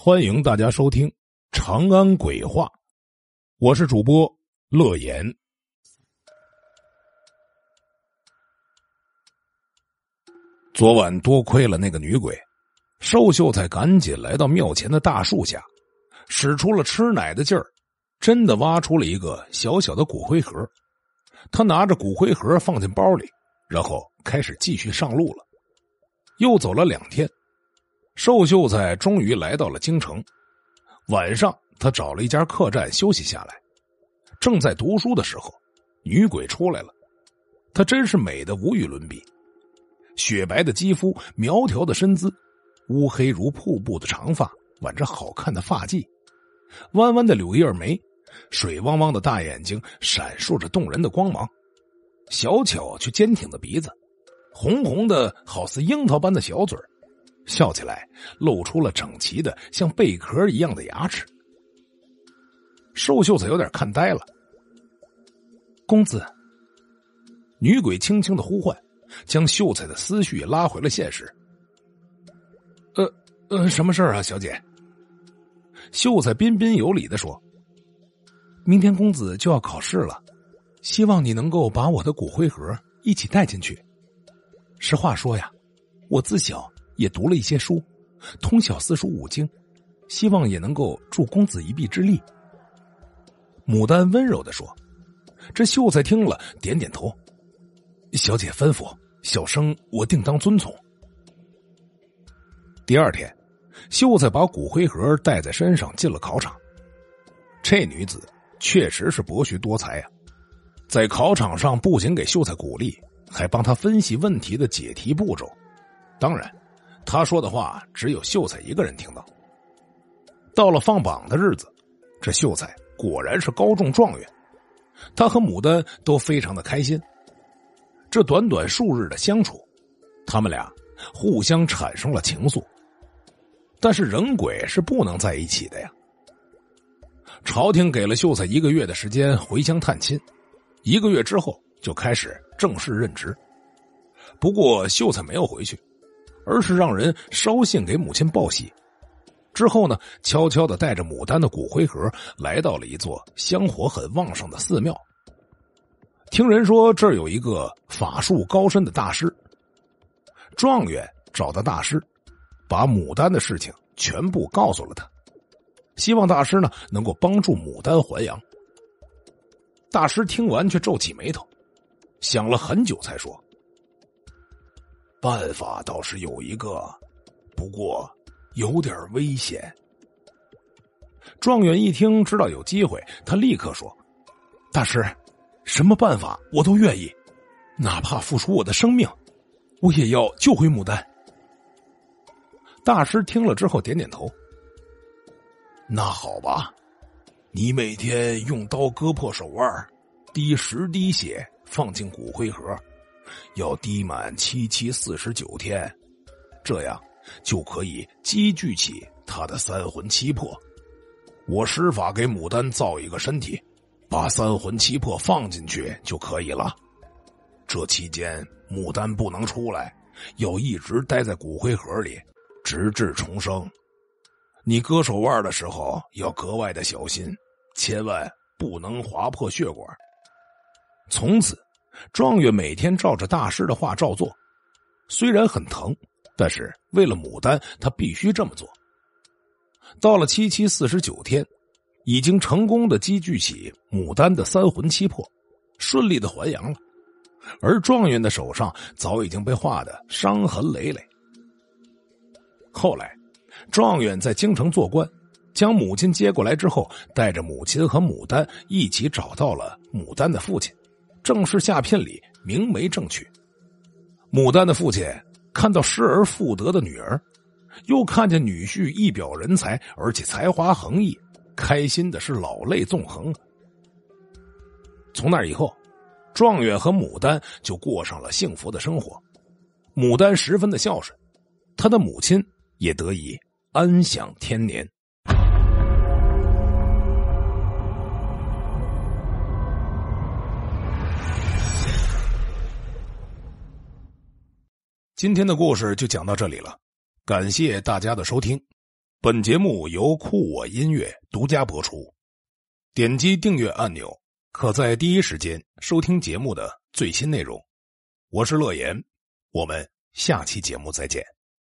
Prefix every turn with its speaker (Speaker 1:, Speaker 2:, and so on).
Speaker 1: 欢迎大家收听《长安鬼话》，我是主播乐言。昨晚多亏了那个女鬼，寿秀才赶紧来到庙前的大树下，使出了吃奶的劲儿，真的挖出了一个小小的骨灰盒。他拿着骨灰盒放进包里，然后开始继续上路了。又走了两天。瘦秀才终于来到了京城。晚上，他找了一家客栈休息下来。正在读书的时候，女鬼出来了。她真是美的无与伦比，雪白的肌肤，苗条的身姿，乌黑如瀑布的长发，挽着好看的发髻，弯弯的柳叶眉，水汪汪的大眼睛闪烁着动人的光芒，小巧却坚挺的鼻子，红红的好似樱桃般的小嘴笑起来露出了整齐的像贝壳一样的牙齿。瘦秀才有点看呆了。公子，女鬼轻轻的呼唤，将秀才的思绪拉回了现实。呃呃，什么事啊，小姐？秀才彬彬有礼的说：“明天公子就要考试了，希望你能够把我的骨灰盒一起带进去。实话说呀，我自小……”也读了一些书，通晓四书五经，希望也能够助公子一臂之力。牡丹温柔的说：“这秀才听了，点点头。小姐吩咐，小生我定当遵从。”第二天，秀才把骨灰盒带在身上进了考场。这女子确实是博学多才啊，在考场上不仅给秀才鼓励，还帮他分析问题的解题步骤。当然。他说的话只有秀才一个人听到。到了放榜的日子，这秀才果然是高中状元，他和牡丹都非常的开心。这短短数日的相处，他们俩互相产生了情愫。但是人鬼是不能在一起的呀。朝廷给了秀才一个月的时间回乡探亲，一个月之后就开始正式任职。不过秀才没有回去。而是让人捎信给母亲报喜，之后呢，悄悄的带着牡丹的骨灰盒来到了一座香火很旺盛的寺庙。听人说这儿有一个法术高深的大师。状元找到大师，把牡丹的事情全部告诉了他，希望大师呢能够帮助牡丹还阳。大师听完却皱起眉头，想了很久才说。办法倒是有一个，不过有点危险。状元一听知道有机会，他立刻说：“大师，什么办法我都愿意，哪怕付出我的生命，我也要救回牡丹。”大师听了之后点点头：“那好吧，你每天用刀割破手腕，滴十滴血放进骨灰盒。”要滴满七七四十九天，这样就可以积聚起他的三魂七魄。我施法给牡丹造一个身体，把三魂七魄放进去就可以了。这期间，牡丹不能出来，要一直待在骨灰盒里，直至重生。你割手腕的时候要格外的小心，千万不能划破血管。从此。状元每天照着大师的话照做，虽然很疼，但是为了牡丹，他必须这么做。到了七七四十九天，已经成功的积聚起牡丹的三魂七魄，顺利的还阳了。而状元的手上早已经被画的伤痕累累。后来，状元在京城做官，将母亲接过来之后，带着母亲和牡丹一起找到了牡丹的父亲。正式下聘礼，明媒正娶。牡丹的父亲看到失而复得的女儿，又看见女婿一表人才，而且才华横溢，开心的是老泪纵横。从那以后，状元和牡丹就过上了幸福的生活。牡丹十分的孝顺，他的母亲也得以安享天年。今天的故事就讲到这里了，感谢大家的收听。本节目由酷我音乐独家播出。点击订阅按钮，可在第一时间收听节目的最新内容。我是乐言，我们下期节目再见。